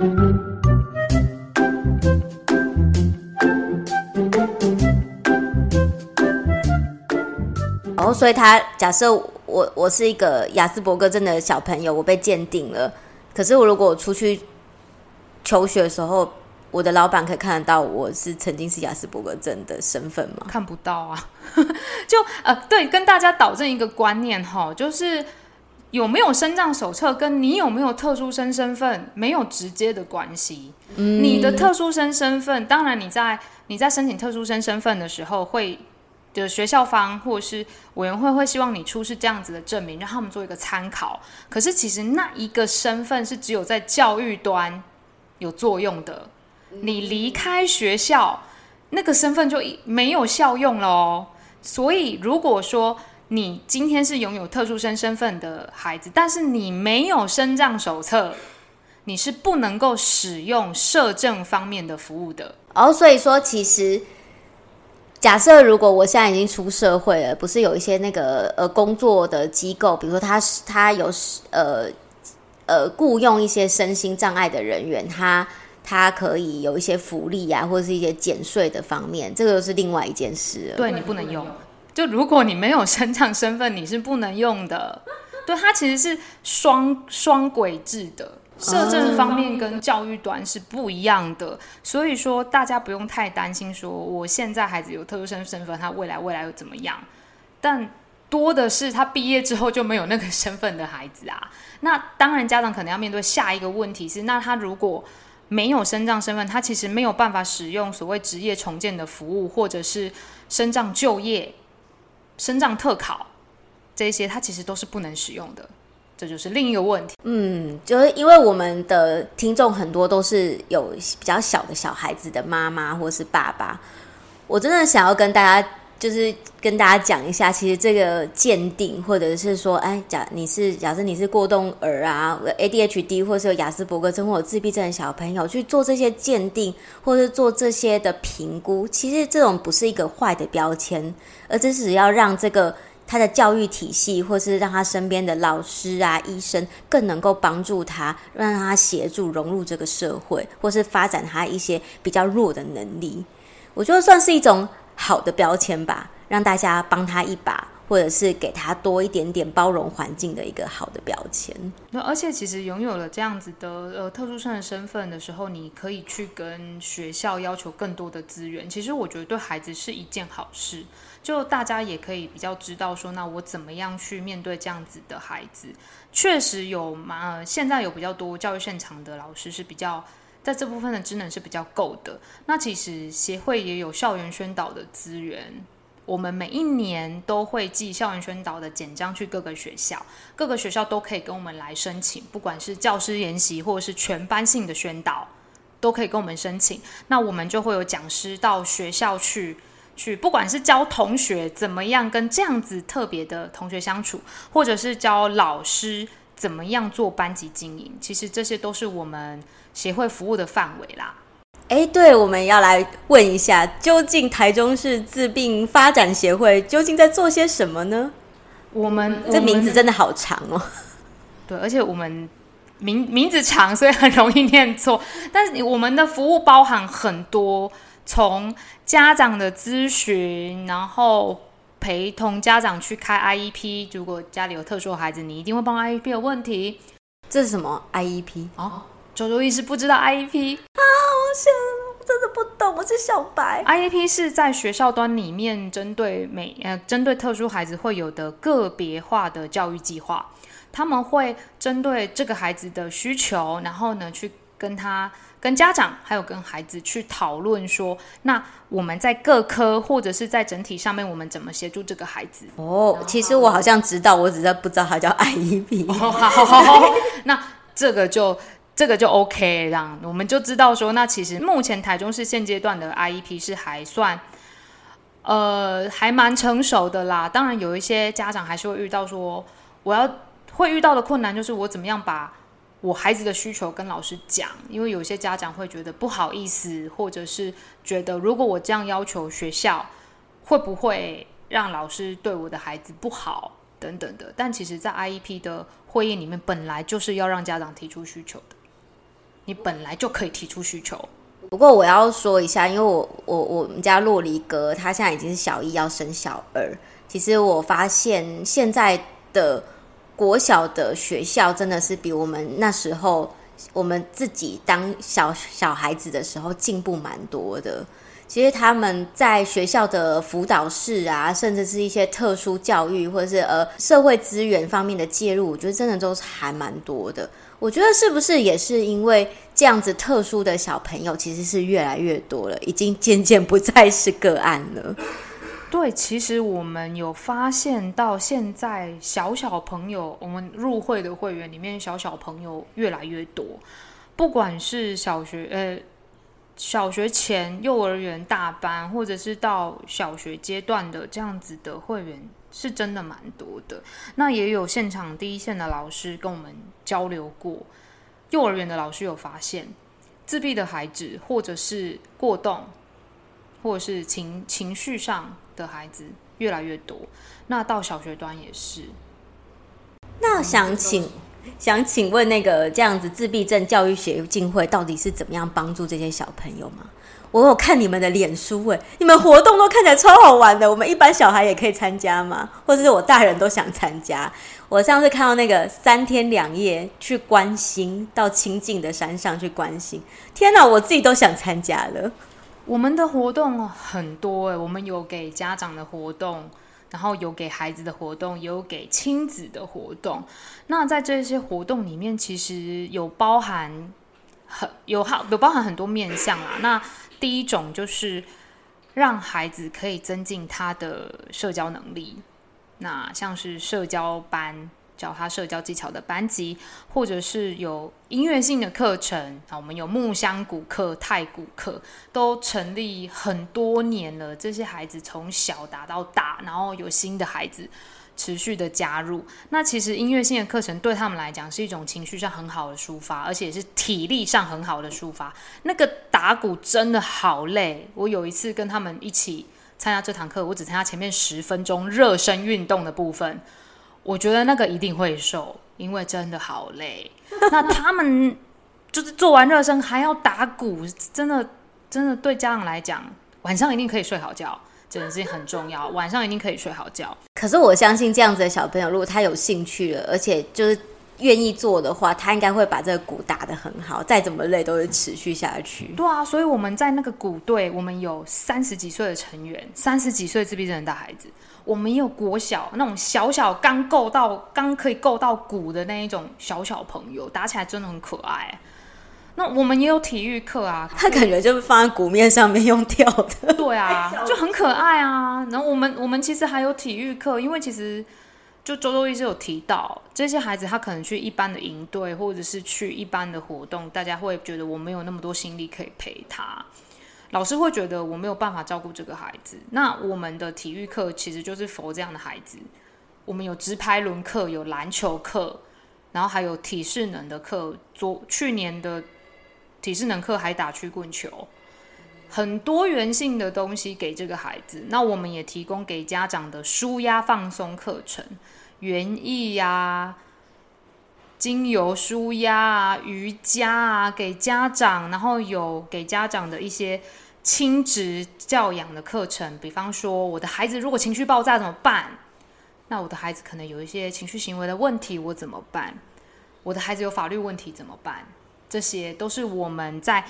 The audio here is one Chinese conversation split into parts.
然后，所以他假设我我是一个亚斯伯格症的小朋友，我被鉴定了。可是我如果出去求学的时候，我的老板可以看得到我是曾经是亚斯伯格症的身份吗？看不到啊。就呃，对，跟大家导正一个观念哈，就是有没有身障手册跟你有没有特殊生身份没有直接的关系。嗯，你的特殊生身份，当然你在你在申请特殊生身份的时候会。的学校方或者是委员会会希望你出示这样子的证明，让他们做一个参考。可是其实那一个身份是只有在教育端有作用的，你离开学校，那个身份就没有效用了哦。所以如果说你今天是拥有特殊生身份的孩子，但是你没有身障手册，你是不能够使用社政方面的服务的。哦，所以说其实。假设如果我现在已经出社会了，不是有一些那个呃工作的机构，比如说他他有呃呃雇佣一些身心障碍的人员，他他可以有一些福利啊，或者是一些减税的方面，这个又是另外一件事了。对，你不能用，就如果你没有身障身份，你是不能用的。对，它其实是双双轨制的。社政方面跟教育端是不一样的，所以说大家不用太担心。说我现在孩子有特殊生身份，他未来未来会怎么样？但多的是他毕业之后就没有那个身份的孩子啊。那当然，家长可能要面对下一个问题是：那他如果没有身障身份，他其实没有办法使用所谓职业重建的服务，或者是身障就业、身障特考这些，它其实都是不能使用的。这就是另一个问题。嗯，就是因为我们的听众很多都是有比较小的小孩子的妈妈或是爸爸，我真的想要跟大家，就是跟大家讲一下，其实这个鉴定，或者是说，哎，假你是假设你是过动儿啊，ADHD，或者是有雅斯伯格症或者自闭症的小朋友去做这些鉴定，或是做这些的评估，其实这种不是一个坏的标签，而这是要让这个。他的教育体系，或是让他身边的老师啊、医生更能够帮助他，让他协助融入这个社会，或是发展他一些比较弱的能力。我觉得算是一种好的标签吧，让大家帮他一把，或者是给他多一点点包容环境的一个好的标签。那而且其实拥有了这样子的呃特殊生的身份的时候，你可以去跟学校要求更多的资源。其实我觉得对孩子是一件好事。就大家也可以比较知道说，那我怎么样去面对这样子的孩子？确实有嘛，呃，现在有比较多教育现场的老师是比较在这部分的职能是比较够的。那其实协会也有校园宣导的资源，我们每一年都会寄校园宣导的简章去各个学校，各个学校都可以跟我们来申请，不管是教师研习或者是全班性的宣导，都可以跟我们申请。那我们就会有讲师到学校去。去，不管是教同学怎么样跟这样子特别的同学相处，或者是教老师怎么样做班级经营，其实这些都是我们协会服务的范围啦。哎，对，我们要来问一下，究竟台中市自病发展协会究竟在做些什么呢？我们这名字真的好长哦。对，而且我们名名字长，所以很容易念错。但是我们的服务包含很多。从家长的咨询，然后陪同家长去开 IEP。如果家里有特殊的孩子，你一定会帮 IEP 有问题。这是什么 IEP？哦，周周医师不知道 IEP 啊？我想我真的不懂，我是小白。IEP 是在学校端里面针对每呃针对特殊孩子会有的个别化的教育计划，他们会针对这个孩子的需求，然后呢去跟他。跟家长还有跟孩子去讨论说，那我们在各科或者是在整体上面，我们怎么协助这个孩子？哦，其实我好像知道，我只是不知道他叫 IEP。哦，好好好，那这个就这个就 OK，这样我们就知道说，那其实目前台中市现阶段的 IEP 是还算，呃，还蛮成熟的啦。当然有一些家长还是会遇到说，我要会遇到的困难就是我怎么样把。我孩子的需求跟老师讲，因为有些家长会觉得不好意思，或者是觉得如果我这样要求学校，会不会让老师对我的孩子不好等等的。但其实，在 IEP 的会议里面，本来就是要让家长提出需求的。你本来就可以提出需求。不过我要说一下，因为我我我们家洛黎哥他现在已经是小一要升小二，其实我发现现在的国小的学校真的是比我们那时候我们自己当小小孩子的时候进步蛮多的。其实他们在学校的辅导室啊，甚至是一些特殊教育或者是呃社会资源方面的介入，我觉得真的都是还蛮多的。我觉得是不是也是因为这样子特殊的小朋友其实是越来越多了，已经渐渐不再是个案了。对，其实我们有发现到现在小小朋友，我们入会的会员里面小小朋友越来越多，不管是小学呃。小学前、幼儿园大班，或者是到小学阶段的这样子的会员，是真的蛮多的。那也有现场第一线的老师跟我们交流过，幼儿园的老师有发现，自闭的孩子，或者是过动，或者是情情绪上的孩子越来越多。那到小学端也是。那想请。想请问那个这样子自闭症教育协进会到底是怎么样帮助这些小朋友吗？我有看你们的脸书，诶，你们活动都看起来超好玩的。我们一般小孩也可以参加吗？或者是我大人都想参加？我上次看到那个三天两夜去关心，到清境的山上去关心，天哪，我自己都想参加了。我们的活动很多诶，我们有给家长的活动。然后有给孩子的活动，也有给亲子的活动。那在这些活动里面，其实有包含很有好有包含很多面向啊。那第一种就是让孩子可以增进他的社交能力，那像是社交班。教他社交技巧的班级，或者是有音乐性的课程啊，我们有木箱鼓课、太鼓课，都成立很多年了。这些孩子从小打到大，然后有新的孩子持续的加入。那其实音乐性的课程对他们来讲是一种情绪上很好的抒发，而且是体力上很好的抒发。那个打鼓真的好累，我有一次跟他们一起参加这堂课，我只参加前面十分钟热身运动的部分。我觉得那个一定会瘦，因为真的好累。那他们就是做完热身还要打鼓，真的真的对家长来讲，晚上一定可以睡好觉，这件事情很重要。晚上一定可以睡好觉。可是我相信这样子的小朋友，如果他有兴趣了，而且就是愿意做的话，他应该会把这个鼓打得很好，再怎么累都会持续下去。对啊，所以我们在那个鼓队，我们有三十几岁的成员，三十几岁自闭症的大孩子。我们也有国小那种小小刚够到刚可以够到鼓的那一种小小朋友，打起来真的很可爱。那我们也有体育课啊，他感觉就是放在鼓面上面用跳的，对啊，就很可爱啊。然后我们我们其实还有体育课，因为其实就周周一直有提到，这些孩子他可能去一般的营队或者是去一般的活动，大家会觉得我没有那么多心力可以陪他。老师会觉得我没有办法照顾这个孩子，那我们的体育课其实就是佛这样的孩子。我们有直排轮课，有篮球课，然后还有体适能的课。昨去年的体适能课还打曲棍球，很多元性的东西给这个孩子。那我们也提供给家长的舒压放松课程，园艺呀。精油舒压啊，瑜伽啊，给家长，然后有给家长的一些亲职教养的课程，比方说，我的孩子如果情绪爆炸怎么办？那我的孩子可能有一些情绪行为的问题，我怎么办？我的孩子有法律问题怎么办？这些都是我们在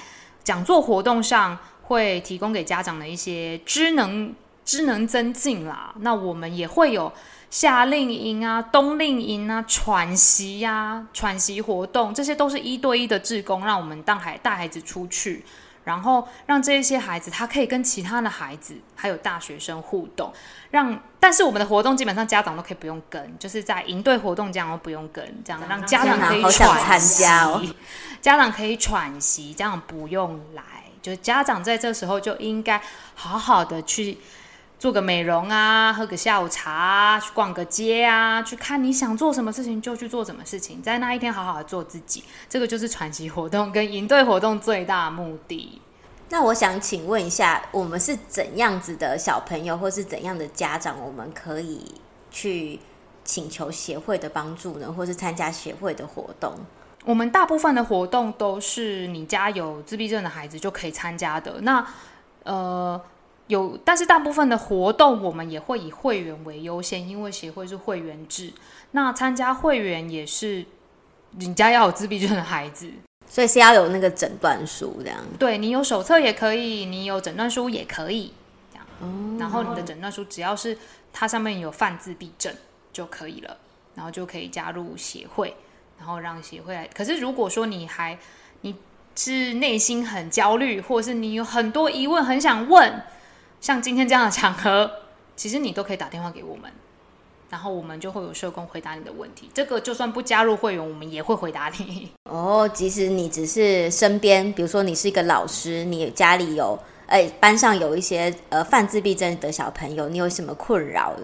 讲座活动上会提供给家长的一些知能知能增进啦。那我们也会有。夏令营啊，冬令营啊，喘息呀、啊，喘息活动，这些都是一对一的志工，让我们带孩带孩子出去，然后让这些孩子他可以跟其他的孩子还有大学生互动，让但是我们的活动基本上家长都可以不用跟，就是在营队活动这样都不用跟，这样让家长可以喘息，家长可以喘息，这样不用来，就是家长在这时候就应该好好的去。做个美容啊，喝个下午茶啊，去逛个街啊，去看你想做什么事情就去做什么事情，在那一天好好的做自己，这个就是喘息活动跟营队活动最大的目的。那我想请问一下，我们是怎样子的小朋友，或是怎样的家长，我们可以去请求协会的帮助呢，或是参加协会的活动？我们大部分的活动都是你家有自闭症的孩子就可以参加的。那呃有，但是大部分的活动我们也会以会员为优先，因为协会是会员制。那参加会员也是你家要有自闭症的孩子，所以是要有那个诊断书这样。对，你有手册也可以，你有诊断书也可以这样。哦，然后你的诊断书只要是它上面有犯自闭症就可以了，然后就可以加入协会。然后让协会来。可是如果说你还你是内心很焦虑，或者是你有很多疑问很想问，像今天这样的场合，其实你都可以打电话给我们，然后我们就会有社工回答你的问题。这个就算不加入会员，我们也会回答你。哦，即使你只是身边，比如说你是一个老师，你家里有哎班上有一些呃犯自闭症的小朋友，你有什么困扰？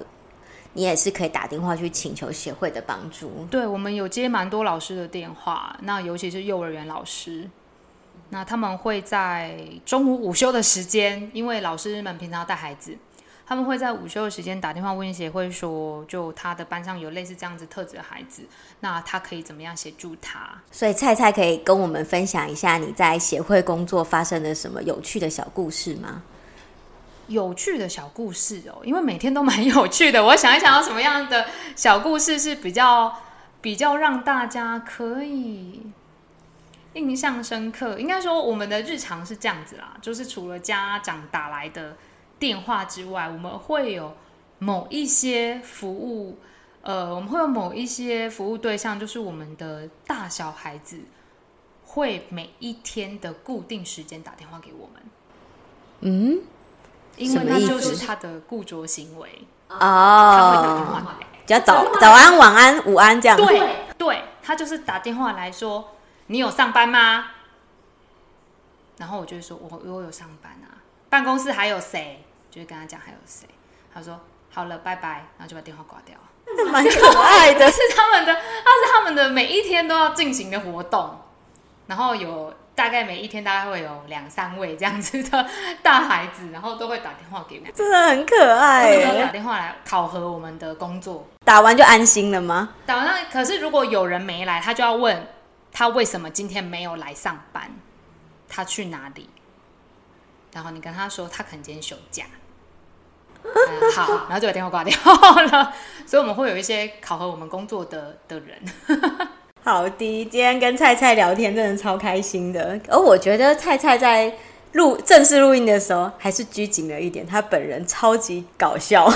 你也是可以打电话去请求协会的帮助。对，我们有接蛮多老师的电话，那尤其是幼儿园老师，那他们会在中午午休的时间，因为老师们平常要带孩子，他们会在午休的时间打电话问协会说，就他的班上有类似这样子特质的孩子，那他可以怎么样协助他？所以菜菜可以跟我们分享一下你在协会工作发生的什么有趣的小故事吗？有趣的小故事哦，因为每天都蛮有趣的。我想一想，要什么样的小故事是比较比较让大家可以印象深刻？应该说，我们的日常是这样子啦，就是除了家长打来的电话之外，我们会有某一些服务，呃，我们会有某一些服务对象，就是我们的大小孩子会每一天的固定时间打电话给我们。嗯。因为那就是他的固着行为哦，他会打电话来，叫早早安、晚安、午安这样。对对，他就是打电话来说：“你有上班吗？”然后我就说：“我我有上班啊。”办公室还有谁？就会跟他讲还有谁。他说：“好了，拜拜。”然后就把电话挂掉。蛮可爱的，是他们的，他是他们的每一天都要进行的活动。然后有。大概每一天大概会有两三位这样子的大孩子，然后都会打电话给我，真的很可爱。打电话来考核我们的工作，打完就安心了吗？打完，可是如果有人没来，他就要问他为什么今天没有来上班，他去哪里？然后你跟他说他可能今天休假，嗯、好，然后就把电话挂掉了。所以我们会有一些考核我们工作的的人。好的，今天跟菜菜聊天真的超开心的。而我觉得菜菜在录正式录音的时候还是拘谨了一点，他本人超级搞笑。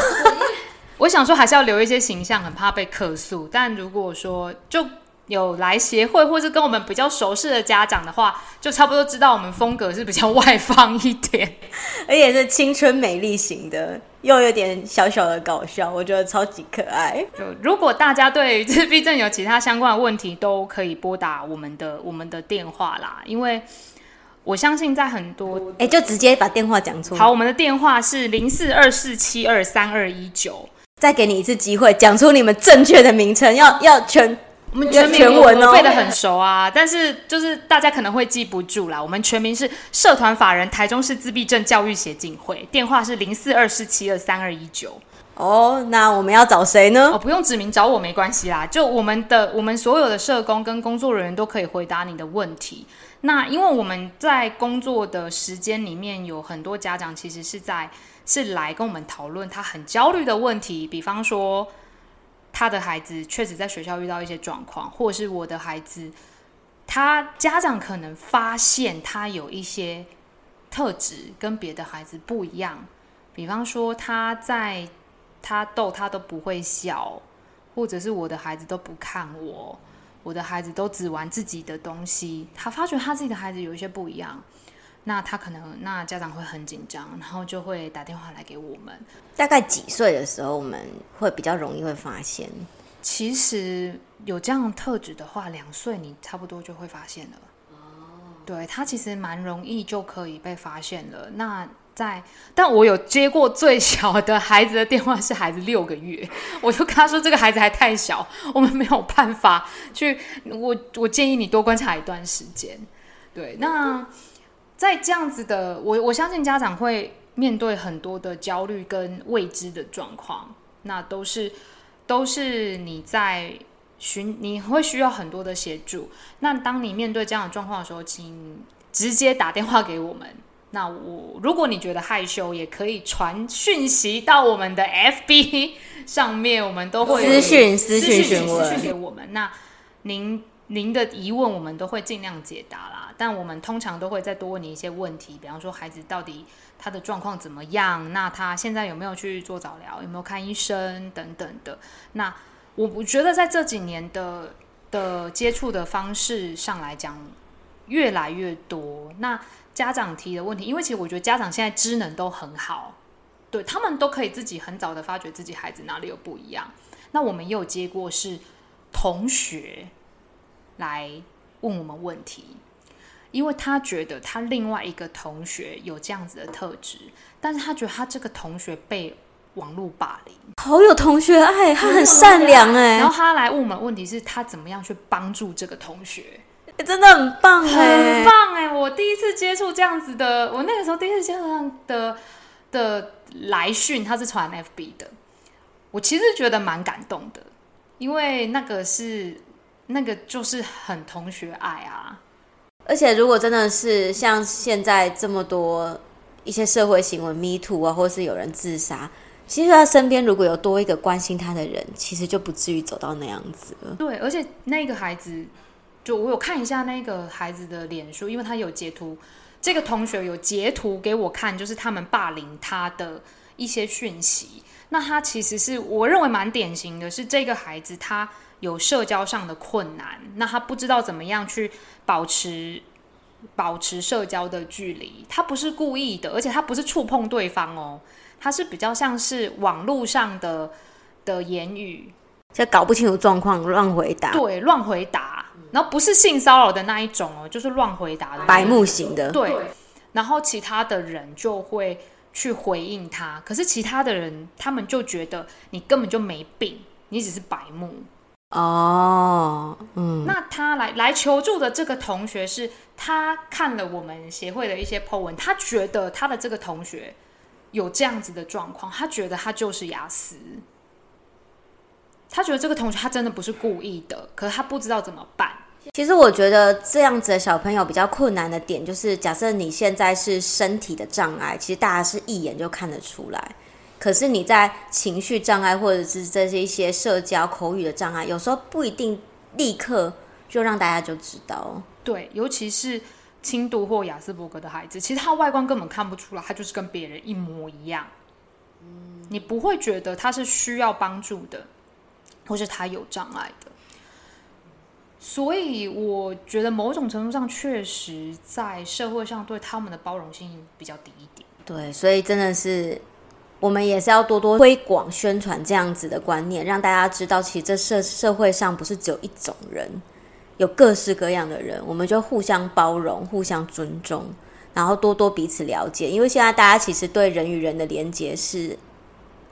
我想说还是要留一些形象，很怕被客诉。但如果说就有来协会或是跟我们比较熟识的家长的话，就差不多知道我们风格是比较外放一点，而且是青春美丽型的。又有点小小的搞笑，我觉得超级可爱。就如果大家对自闭症有其他相关的问题，都可以拨打我们的我们的电话啦。因为我相信在很多哎、欸，就直接把电话讲出来。好，我们的电话是零四二四七二三二一九。再给你一次机会，讲出你们正确的名称，要要全。我们全名我我背的很熟啊，但是就是大家可能会记不住啦。我们全名是社团法人台中市自闭症教育协进会，电话是零四二四七二三二一九。哦，那我们要找谁呢？哦，不用指名找我没关系啦，就我们的我们所有的社工跟工作人员都可以回答你的问题。那因为我们在工作的时间里面有很多家长其实是在是来跟我们讨论他很焦虑的问题，比方说。他的孩子确实在学校遇到一些状况，或者是我的孩子，他家长可能发现他有一些特质跟别的孩子不一样，比方说他在他逗他都不会笑，或者是我的孩子都不看我，我的孩子都只玩自己的东西，他发觉他自己的孩子有一些不一样。那他可能，那家长会很紧张，然后就会打电话来给我们。大概几岁的时候，我们会比较容易会发现？其实有这样特质的话，两岁你差不多就会发现了。哦，对，他其实蛮容易就可以被发现了。那在，但我有接过最小的孩子的电话，是孩子六个月，我就跟他说这个孩子还太小，我们没有办法去。我我建议你多观察一段时间。对，那。在这样子的，我我相信家长会面对很多的焦虑跟未知的状况，那都是都是你在寻你会需要很多的协助。那当你面对这样的状况的时候，请直接打电话给我们。那我如果你觉得害羞，也可以传讯息到我们的 FB 上面，我们都会私讯私讯询问私讯给我们。那您您的疑问，我们都会尽量解答啦。但我们通常都会再多问你一些问题，比方说孩子到底他的状况怎么样？那他现在有没有去做早疗？有没有看医生等等的？那我我觉得在这几年的的接触的方式上来讲，越来越多。那家长提的问题，因为其实我觉得家长现在知能都很好，对，他们都可以自己很早的发觉自己孩子哪里有不一样。那我们也有接过是同学来问我们问题，因为他觉得他另外一个同学有这样子的特质，但是他觉得他这个同学被网络霸凌，好有同学爱，他很善良哎，然后他来问我们问题是他怎么样去帮助这个同学。欸、真的很棒哎，很棒哎！我第一次接触这样子的，我那个时候第一次接触这样的的来讯，他是传 FB 的，我其实觉得蛮感动的，因为那个是那个就是很同学爱啊，而且如果真的是像现在这么多一些社会新闻，Me Too 啊，或是有人自杀，其实他身边如果有多一个关心他的人，其实就不至于走到那样子了。对，而且那个孩子。就我有看一下那个孩子的脸书，因为他有截图，这个同学有截图给我看，就是他们霸凌他的一些讯息。那他其实是我认为蛮典型的，是这个孩子他有社交上的困难，那他不知道怎么样去保持保持社交的距离。他不是故意的，而且他不是触碰对方哦，他是比较像是网络上的的言语，就搞不清楚状况乱回答，对，乱回答。然后不是性骚扰的那一种哦，就是乱回答的白目型的。对，然后其他的人就会去回应他，可是其他的人他们就觉得你根本就没病，你只是白目。哦，嗯。那他来来求助的这个同学是，他看了我们协会的一些 po 文，他觉得他的这个同学有这样子的状况，他觉得他就是雅思。他觉得这个同学他真的不是故意的，可是他不知道怎么办。其实我觉得这样子的小朋友比较困难的点，就是假设你现在是身体的障碍，其实大家是一眼就看得出来。可是你在情绪障碍或者是这些一些社交口语的障碍，有时候不一定立刻就让大家就知道。对，尤其是轻度或雅斯伯格的孩子，其实他外观根本看不出来，他就是跟别人一模一样。嗯，你不会觉得他是需要帮助的。或是他有障碍的，所以我觉得某种程度上确实在社会上对他们的包容性比较低一点。对，所以真的是我们也是要多多推广宣传这样子的观念，让大家知道，其实这社社会上不是只有一种人，有各式各样的人，我们就互相包容、互相尊重，然后多多彼此了解。因为现在大家其实对人与人的连接是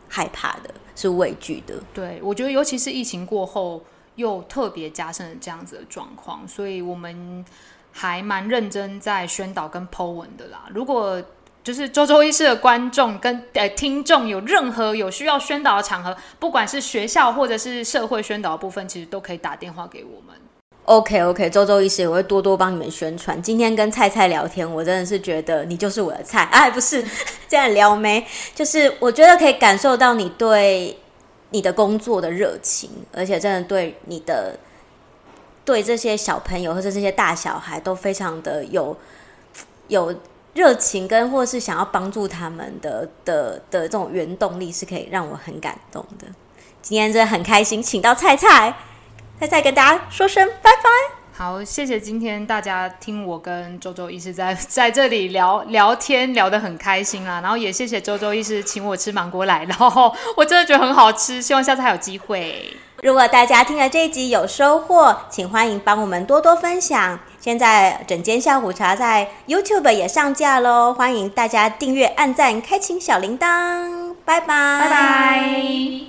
害怕的。是畏惧的，对，我觉得尤其是疫情过后，又特别加深了这样子的状况，所以我们还蛮认真在宣导跟 Po 文的啦。如果就是周周医师的观众跟呃听众有任何有需要宣导的场合，不管是学校或者是社会宣导的部分，其实都可以打电话给我们。OK OK，周周医师，我会多多帮你们宣传。今天跟菜菜聊天，我真的是觉得你就是我的菜。哎，不是 这样撩妹，就是我觉得可以感受到你对你的工作的热情，而且真的对你的对这些小朋友或者这些大小孩都非常的有有热情，跟或是想要帮助他们的的的这种原动力，是可以让我很感动的。今天真的很开心，请到菜菜。菜菜跟大家说声拜拜。好，谢谢今天大家听我跟周周医师在 在这里聊聊天，聊得很开心啊。然后也谢谢周周医师请我吃芒果奶，然后我真的觉得很好吃，希望下次还有机会。如果大家听了这一集有收获，请欢迎帮我们多多分享。现在整间下午茶在 YouTube 也上架喽，欢迎大家订阅、按赞、开启小铃铛。拜拜，拜拜。